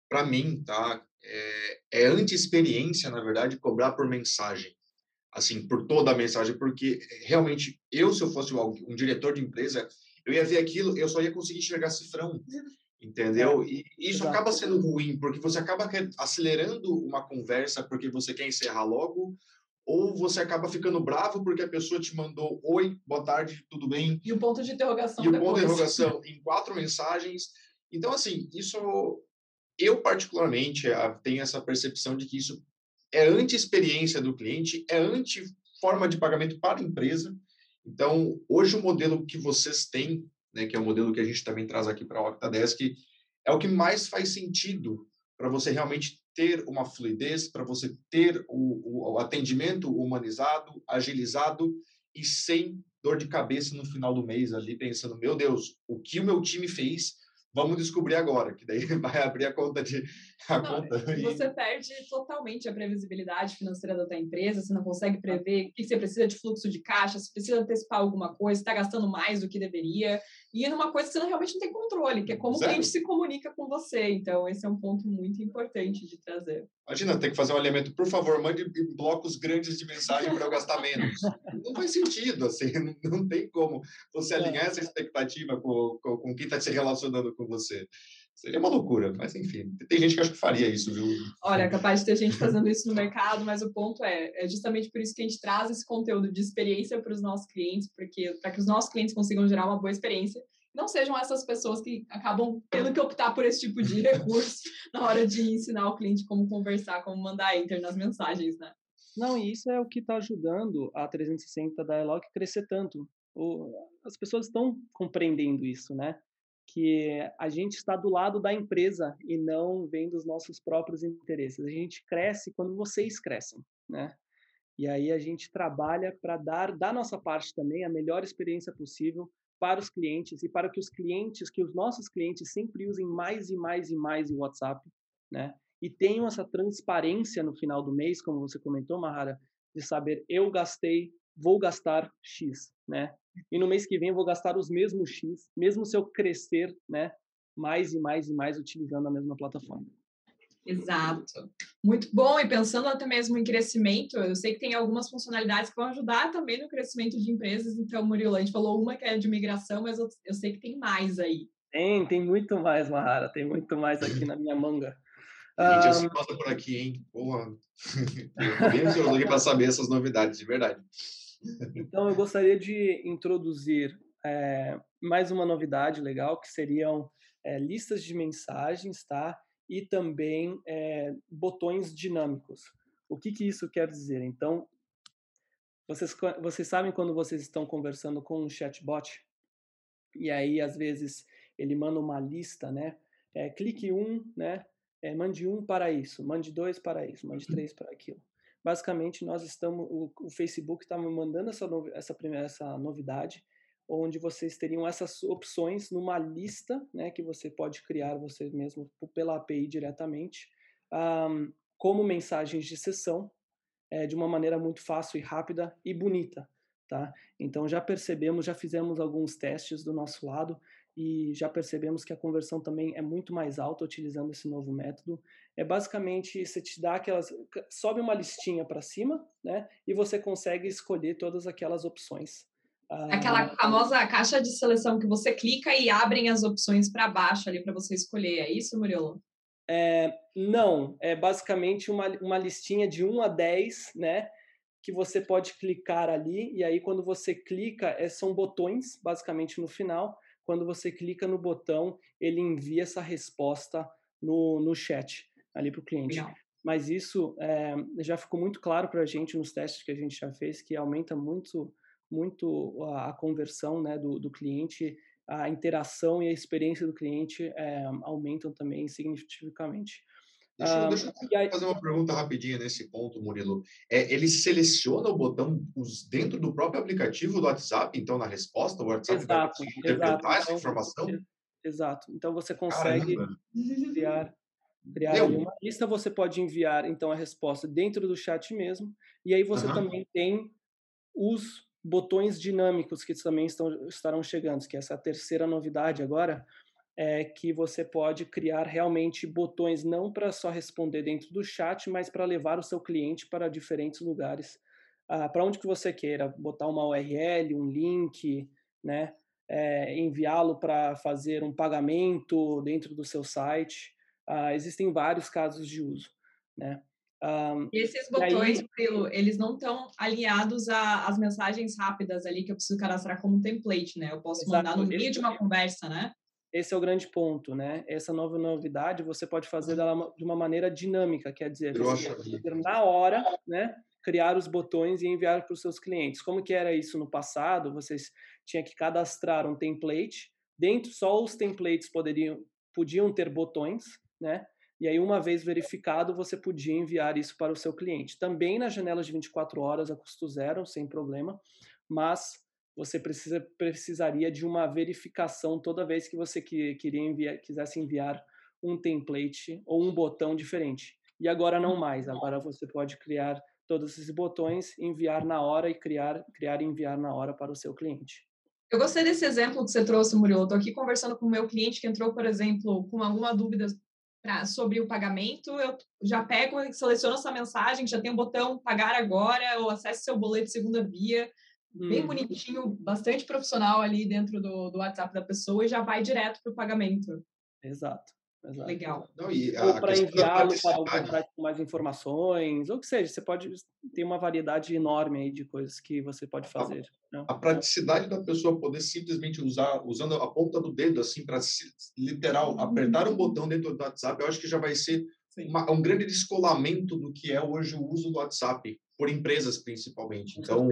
para mim, tá? É, é anti-experiência, na verdade, cobrar por mensagem, assim, por toda a mensagem, porque realmente eu, se eu fosse um, diretor de empresa, eu ia ver aquilo, eu só ia conseguir enxergar cifrão, entendeu? É, e isso Exato. acaba sendo ruim, porque você acaba acelerando uma conversa porque você quer encerrar logo, ou você acaba ficando bravo porque a pessoa te mandou oi, boa tarde, tudo bem? E o ponto de interrogação E o ponto de <laughs> interrogação em quatro mensagens. Então, assim, isso eu particularmente tenho essa percepção de que isso é anti-experiência do cliente, é anti-forma de pagamento para a empresa, então, hoje o modelo que vocês têm, né, que é o modelo que a gente também traz aqui para a Octadesk, é o que mais faz sentido para você realmente ter uma fluidez, para você ter o, o, atendimento humanizado, agilizado e sem dor de cabeça no final do mês ali pensando, meu Deus, o que o meu time fez Vamos descobrir agora, que daí <laughs> vai abrir a conta de. A não, conta você perde totalmente a previsibilidade financeira da tua empresa, você não consegue prever o que você precisa de fluxo de caixa, se precisa antecipar alguma coisa, está gastando mais do que deveria, e numa coisa que você realmente não tem controle, que é como Zero. o cliente se comunica com você. Então, esse é um ponto muito importante de trazer. Imagina, tem que fazer um alinhamento, por favor, mande blocos grandes de mensagem para eu gastar menos. não faz sentido, assim, <laughs> não tem como você alinhar essa expectativa com, com, com quem está se relacionando com você. Seria uma loucura, mas enfim, tem gente que acho que faria isso, viu? Olha, é capaz de ter gente fazendo isso no mercado, mas o ponto é, é justamente por isso que a gente traz esse conteúdo de experiência para os nossos clientes, porque para que os nossos clientes consigam gerar uma boa experiência, não sejam essas pessoas que acabam tendo que optar por esse tipo de <laughs> recurso na hora de ensinar o cliente como conversar, como mandar enter nas mensagens, né? Não, e isso é o que está ajudando a 360 Dialog crescer tanto. O, as pessoas estão compreendendo isso, né? Que a gente está do lado da empresa e não vem dos nossos próprios interesses. A gente cresce quando vocês crescem, né? E aí a gente trabalha para dar da nossa parte também a melhor experiência possível para os clientes e para que os clientes, que os nossos clientes sempre usem mais e mais e mais o WhatsApp, né? E tenham essa transparência no final do mês, como você comentou, Mahara, de saber eu gastei, vou gastar X, né? E no mês que vem eu vou gastar os mesmos X, mesmo se eu crescer, né? Mais e mais e mais utilizando a mesma plataforma. Exato. Muito bom. E pensando até mesmo em crescimento, eu sei que tem algumas funcionalidades que vão ajudar também no crescimento de empresas. Então, Murilo, a gente falou uma que é de migração, mas eu, eu sei que tem mais aí. Tem, tem muito mais, Mahara. Tem muito mais aqui na minha manga. <laughs> A gente um... passa por aqui, hein? Porra. <laughs> eu bem ansioso aqui para saber essas novidades, de verdade. Então, eu gostaria de introduzir é, mais uma novidade legal, que seriam é, listas de mensagens, tá? e também é, botões dinâmicos. O que, que isso quer dizer? Então, vocês, vocês sabem quando vocês estão conversando com um chatbot e aí às vezes ele manda uma lista, né? É, clique um, né? É, mande um para isso, mande dois para isso, mande três para aquilo. Basicamente, nós estamos, o, o Facebook está mandando essa, essa, primeira, essa novidade onde vocês teriam essas opções numa lista, né, que você pode criar você mesmo pela API diretamente, um, como mensagens de sessão, é, de uma maneira muito fácil e rápida e bonita, tá? Então já percebemos, já fizemos alguns testes do nosso lado e já percebemos que a conversão também é muito mais alta utilizando esse novo método. É basicamente você te dá aquelas sobe uma listinha para cima, né? E você consegue escolher todas aquelas opções. Aquela ah, famosa caixa de seleção que você clica e abrem as opções para baixo ali para você escolher. É isso, Murilo? É, não, é basicamente uma, uma listinha de 1 a 10, né? Que você pode clicar ali, e aí quando você clica, é, são botões, basicamente no final. Quando você clica no botão, ele envia essa resposta no, no chat ali para o cliente. Legal. Mas isso é, já ficou muito claro para a gente nos testes que a gente já fez, que aumenta muito muito a, conversão né, do, do cliente, a interação e a experiência do cliente é, aumentam também significativamente. Deixa, deixa eu aí... fazer uma pergunta rapidinha nesse ponto, Murilo. É, ele seleciona o botão os, dentro do próprio aplicativo do WhatsApp, então na resposta o WhatsApp exato, vai interpretar exato. essa então, informação? Exato. Então você consegue Caramba. criar, criar uma lista, você pode enviar então a resposta dentro do chat mesmo, e aí você uhum. também tem os botões dinâmicos que também estão, estarão chegando, que é essa terceira novidade agora, é que você pode criar realmente botões não para só responder dentro do chat, mas para levar o seu cliente para diferentes lugares, ah, para onde que você queira, botar uma URL, um link, né, é, enviá-lo para fazer um pagamento dentro do seu site. Ah, existem vários casos de uso, né? Um, e esses botões, aí... eles não estão alinhados às mensagens rápidas ali que eu preciso cadastrar como template, né? Eu posso Exato. mandar no meio de uma conversa, né? Esse é o grande ponto, né? Essa nova novidade você pode fazer dela de uma maneira dinâmica, quer dizer, na hora, né? Criar os botões e enviar para os seus clientes. Como que era isso no passado? Vocês tinham que cadastrar um template. Dentro, só os templates poderiam, podiam ter botões, né? E aí, uma vez verificado, você podia enviar isso para o seu cliente. Também na janela de 24 horas, a custo zero, sem problema, mas você precisa, precisaria de uma verificação toda vez que você que, queria enviar, quisesse enviar um template ou um botão diferente. E agora não mais. Agora você pode criar todos esses botões, enviar na hora e criar, criar e enviar na hora para o seu cliente. Eu gostei desse exemplo que você trouxe, Murilo. Estou aqui conversando com o meu cliente que entrou, por exemplo, com alguma dúvida pra, sobre o pagamento, eu já pego e seleciono essa mensagem, já tem um botão pagar agora, ou acesse seu boleto segunda via, bem hum. bonitinho, bastante profissional ali dentro do, do WhatsApp da pessoa e já vai direto para o pagamento. Exato. Exato. Legal. Não, ou para enviá-lo para algum site com mais informações, ou que seja, você pode ter uma variedade enorme aí de coisas que você pode fazer. A, né? a praticidade da pessoa poder simplesmente usar, usando a ponta do dedo, assim, para literal, apertar um botão dentro do WhatsApp, eu acho que já vai ser uma, um grande descolamento do que é hoje o uso do WhatsApp, por empresas principalmente. Então,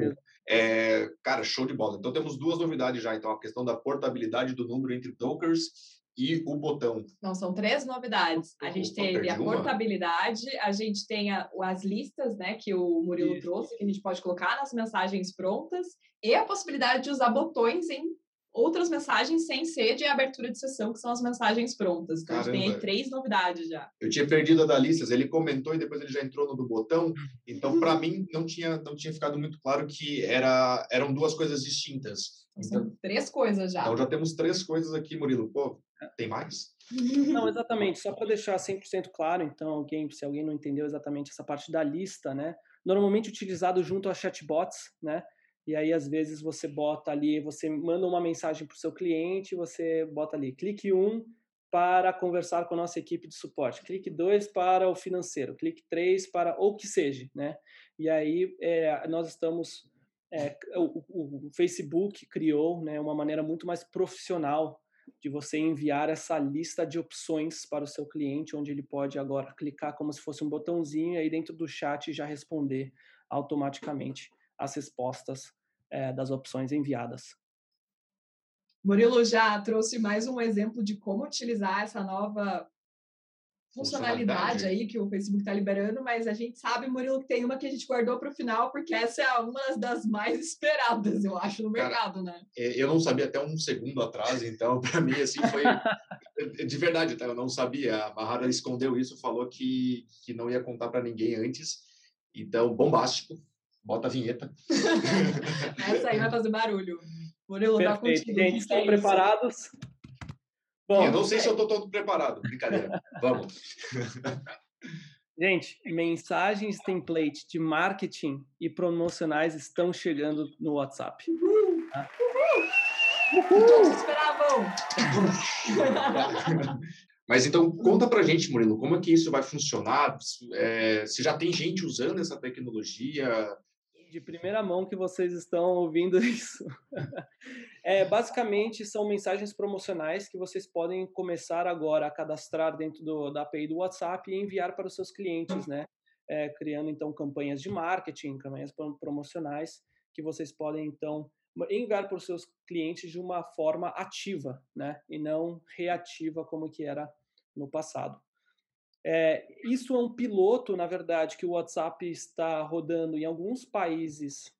é, cara, show de bola. Então, temos duas novidades já. Então, a questão da portabilidade do número entre brokers e o botão. Não, são três novidades. A gente teve a portabilidade, a gente tem a, as listas, né, que o Murilo Isso. trouxe, que a gente pode colocar nas mensagens prontas, e a possibilidade de usar botões em outras mensagens sem ser de abertura de sessão, que são as mensagens prontas. Então, Caramba. a gente tem aí três novidades já. Eu tinha perdido a da listas, ele comentou e depois ele já entrou no do botão. Então, para mim, não tinha, não tinha ficado muito claro que era, eram duas coisas distintas. Então, são três coisas já. Então, já temos três coisas aqui, Murilo. Pô, tem mais? Não, exatamente. Só para deixar 100% claro, então, alguém, se alguém não entendeu exatamente essa parte da lista, né? Normalmente utilizado junto a chatbots, né? E aí, às vezes, você bota ali, você manda uma mensagem para o seu cliente, você bota ali, clique 1 um para conversar com a nossa equipe de suporte, clique 2 para o financeiro, clique 3 para ou que seja, né? E aí, é, nós estamos... É, o, o, Facebook criou né, uma maneira muito mais profissional de você enviar essa lista de opções para o seu cliente, onde ele pode agora clicar como se fosse um botãozinho e aí dentro do chat já responder automaticamente as respostas é, das opções enviadas. Murilo já trouxe mais um exemplo de como utilizar essa nova funcionalidade aí que o Facebook está liberando, mas a gente sabe, Murilo, que tem uma que a gente guardou para o final, porque essa é uma das mais esperadas, eu acho, no mercado, Cara, né? É, eu não sabia até um segundo atrás, então, <laughs> para mim, assim, foi de verdade, tá? eu não sabia. A Mahara escondeu isso, falou que, que não ia contar para ninguém antes. Então, bombástico. Bota a vinheta. <laughs> essa aí vai fazer barulho. Murilo, Perfeito. tá contigo. Gente, estão preparados? Bom, eu não sei se eu estou todo preparado. Brincadeira. Vamos. <laughs> Gente, mensagens template de marketing e promocionais estão chegando no WhatsApp. Uhul! Tá? Uhul! Todos esperavam! <laughs> Mas então, conta pra gente, Murilo, como é que isso vai funcionar? É, se já tem gente usando essa tecnologia? De primeira mão que vocês estão ouvindo <laughs> isso. é, basicamente, são mensagens promocionais que vocês podem começar agora a cadastrar dentro do, da API do WhatsApp e enviar para os seus clientes, né? É, criando, então, campanhas de marketing, campanhas promocionais, que vocês podem, então, enviar para os seus clientes de uma forma ativa, né? E não reativa como que era no passado. É, isso é um piloto, na verdade, que o WhatsApp está rodando em alguns países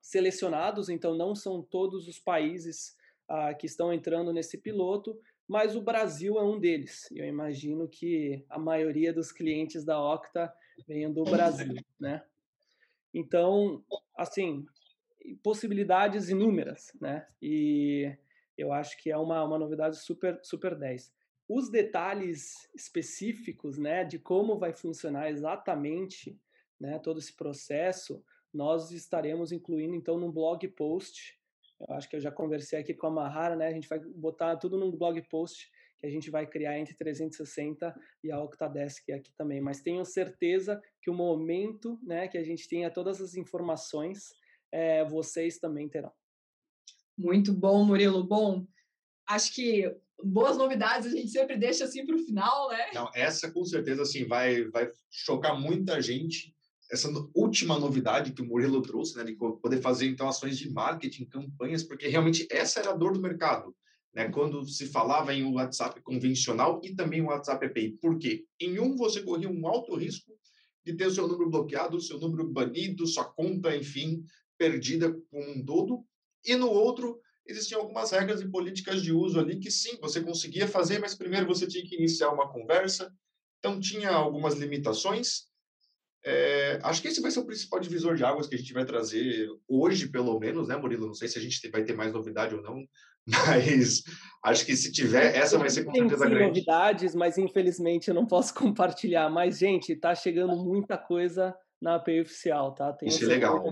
selecionados, então não são todos os países ah, que estão entrando nesse piloto, mas o Brasil é um deles. Eu imagino que a maioria dos clientes da Octa venham do Brasil, né? Então, assim, possibilidades inúmeras, né? E eu acho que é uma, uma novidade super, super 10. Os detalhes específicos, né, de como vai funcionar exatamente, né, todo esse processo, nós estaremos incluindo então num blog post. Eu acho que eu já conversei aqui com a Mahara, né? A gente vai botar tudo num blog post que a gente vai criar entre 360 e a Octadesk aqui também. Mas tenho certeza que o momento, né, que a gente tenha todas as informações, é, vocês também terão. Muito bom, Murilo. Bom, acho que boas novidades a gente sempre deixa assim para o final, né? Não, essa com certeza assim vai vai chocar muita gente. Essa última novidade que o Murilo trouxe, né, de poder fazer então ações de marketing, campanhas, porque realmente essa era a dor do mercado, né? Quando se falava em um WhatsApp convencional e também um WhatsApp API. Por quê? Em um você corria um alto risco de ter o seu número bloqueado, o seu número banido, sua conta, enfim, perdida como um todo, e no outro existiam algumas regras e políticas de uso ali que sim, você conseguia fazer, mas primeiro você tinha que iniciar uma conversa, então tinha algumas limitações. É, acho que esse vai ser o principal divisor de águas que a gente vai trazer hoje, pelo menos, né, Murilo? Não sei se a gente vai ter mais novidade ou não, <laughs> mas acho que se tiver, essa vai ser com certeza Tem, grande. novidades, mas infelizmente eu não posso <laughs> compartilhar. Mas, gente, tá chegando muita coisa na API oficial, tá? Tem Isso é legal.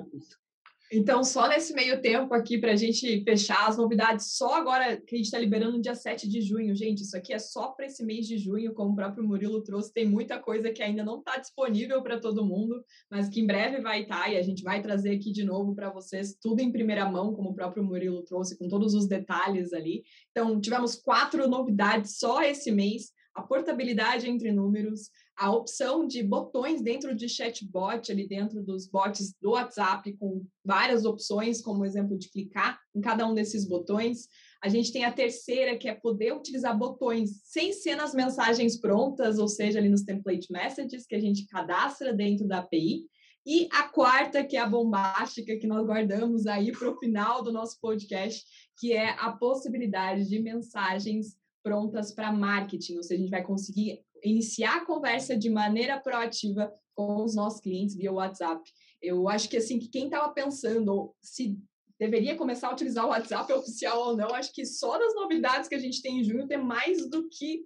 Então, só nesse meio tempo aqui, para a gente fechar as novidades, só agora que a gente está liberando no dia 7 de junho. Gente, isso aqui é só para esse mês de junho, como o próprio Murilo trouxe. Tem muita coisa que ainda não está disponível para todo mundo, mas que em breve vai estar tá, e a gente vai trazer aqui de novo para vocês, tudo em primeira mão, como o próprio Murilo trouxe, com todos os detalhes ali. Então, tivemos quatro novidades só esse mês a portabilidade entre números, a opção de botões dentro de chatbot, ali dentro dos bots do WhatsApp, com várias opções, como exemplo de clicar em cada um desses botões. A gente tem a terceira, que é poder utilizar botões sem ser nas mensagens prontas, ou seja, ali nos template messages que a gente cadastra dentro da API. E a quarta, que é a bombástica, que nós guardamos aí para o final do nosso podcast, que é a possibilidade de mensagens prontas para marketing, ou seja, a gente vai conseguir iniciar a conversa de maneira proativa com os nossos clientes via WhatsApp. Eu acho que assim, que quem estava pensando se deveria começar a utilizar o WhatsApp <laughs> oficial ou não, acho que só das novidades que a gente tem em junho tem mais do que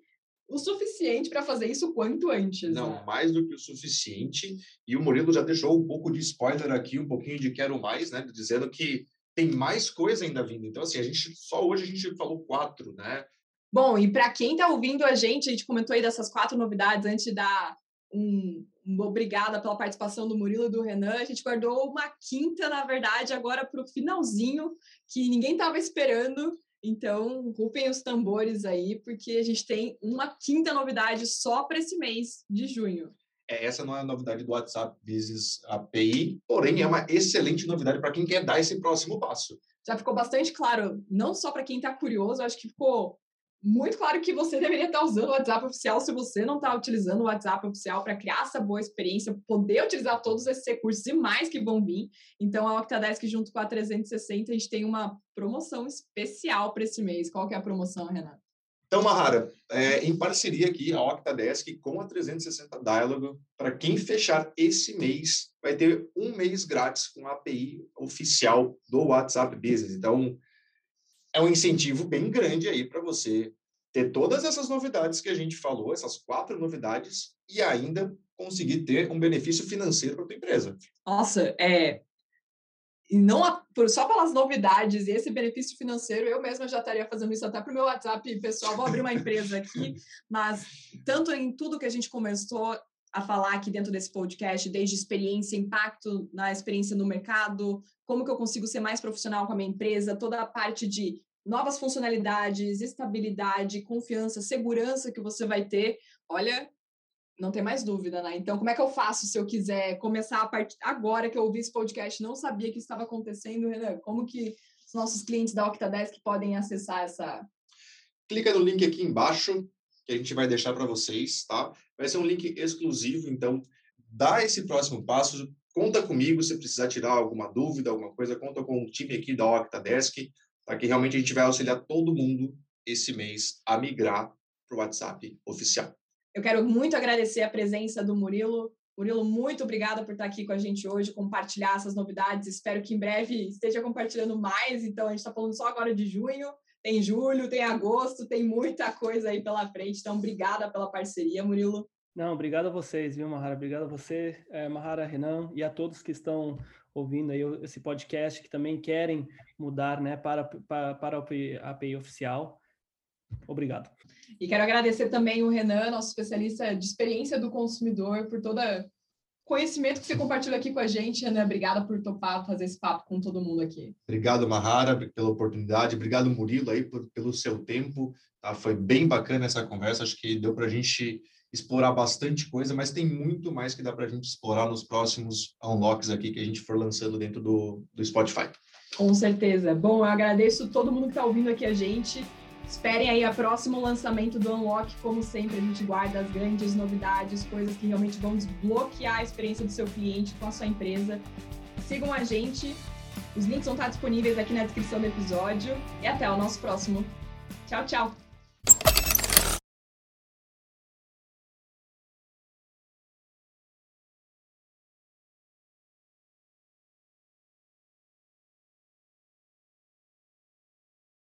o suficiente para fazer isso quanto antes. Não, né? mais do que o suficiente. E o Murilo já deixou um pouco de spoiler aqui, um pouquinho de quero mais, né? Dizendo que tem mais coisa ainda vindo. Então, assim, a gente só hoje a gente falou quatro, né? Bom, e para quem está ouvindo a gente, a gente comentou aí dessas quatro novidades antes de dar um, um obrigada pela participação do Murilo e do Renan. A gente guardou uma quinta, na verdade, agora para o finalzinho, que ninguém estava esperando. Então, rufem os tambores aí, porque a gente tem uma quinta novidade só para esse mês de junho. É, essa não é a novidade do WhatsApp Business API, porém é uma excelente novidade para quem quer dar esse próximo passo. Já ficou bastante claro, não só para quem está curioso, acho que ficou muito claro que você deveria estar usando o WhatsApp oficial se você não está utilizando o WhatsApp oficial para criar essa boa experiência, poder utilizar todos esses recursos e mais que vão vir. Então, a Octadesk junto com a 360, a gente tem uma promoção especial para esse mês. Qual que é a promoção, Renato? Então, Mahara, é, em parceria aqui, a Octadesk com a 360 Dialogue, para quem fechar esse mês, vai ter um mês grátis com a API oficial do WhatsApp Business. Então, é um incentivo bem grande aí para você ter todas essas novidades que a gente falou, essas quatro novidades, e ainda conseguir ter um benefício financeiro para a tua empresa. Nossa, é. E não só pelas novidades e esse benefício financeiro, eu mesma já estaria fazendo isso até para o meu WhatsApp pessoal. Vou abrir uma empresa aqui, <laughs> mas tanto em tudo que a gente começou a falar aqui dentro desse podcast, desde experiência, impacto na experiência no mercado, como que eu consigo ser mais profissional com a minha empresa, toda a parte de novas funcionalidades, estabilidade, confiança, segurança que você vai ter. Olha, não tem mais dúvida, né? Então, como é que eu faço se eu quiser começar a partir agora que eu ouvi esse podcast, não sabia que estava acontecendo, Renan? Como que os nossos clientes da Octadesk podem acessar essa? Clica no link aqui embaixo que a gente vai deixar para vocês, tá? Vai ser um link exclusivo, então dá esse próximo passo, conta comigo se precisar tirar alguma dúvida, alguma coisa, conta com o time aqui da Octadesk, tá? Que realmente a gente vai auxiliar todo mundo esse mês a migrar para o WhatsApp oficial. Eu quero muito agradecer a presença do Murilo. Murilo, muito obrigada por estar aqui com a gente hoje, compartilhar essas novidades. Espero que em breve esteja compartilhando mais. Então, a gente está falando só agora de junho, tem julho, tem agosto, tem muita coisa aí pela frente. Então, obrigada pela parceria, Murilo. Não, obrigado a vocês, viu, Mahara? Obrigado a você, é, Mahara, Renan, e a todos que estão ouvindo aí esse podcast, que também querem mudar né, para, para, para a API oficial. Obrigado. E quero agradecer também o Renan, nosso especialista de experiência do consumidor, por toda conhecimento que você compartilha aqui com a gente, Ana. Obrigada por topar fazer esse papo com todo mundo aqui. Obrigado, Mahara, pela oportunidade. Obrigado, Murilo, aí, por, pelo seu tempo. Tá? Foi bem bacana essa conversa. Acho que deu para a gente explorar bastante coisa, mas tem muito mais que dá para a gente explorar nos próximos unlocks aqui que a gente for lançando dentro do, do Spotify. Com certeza. Bom, eu agradeço todo mundo que está ouvindo aqui a gente. Esperem aí o próximo lançamento do Unlock. Como sempre, a gente guarda as grandes novidades, coisas que realmente vão desbloquear a experiência do seu cliente com a sua empresa. Sigam a gente. Os links vão estar disponíveis aqui na descrição do episódio. E até o nosso próximo. Tchau, tchau!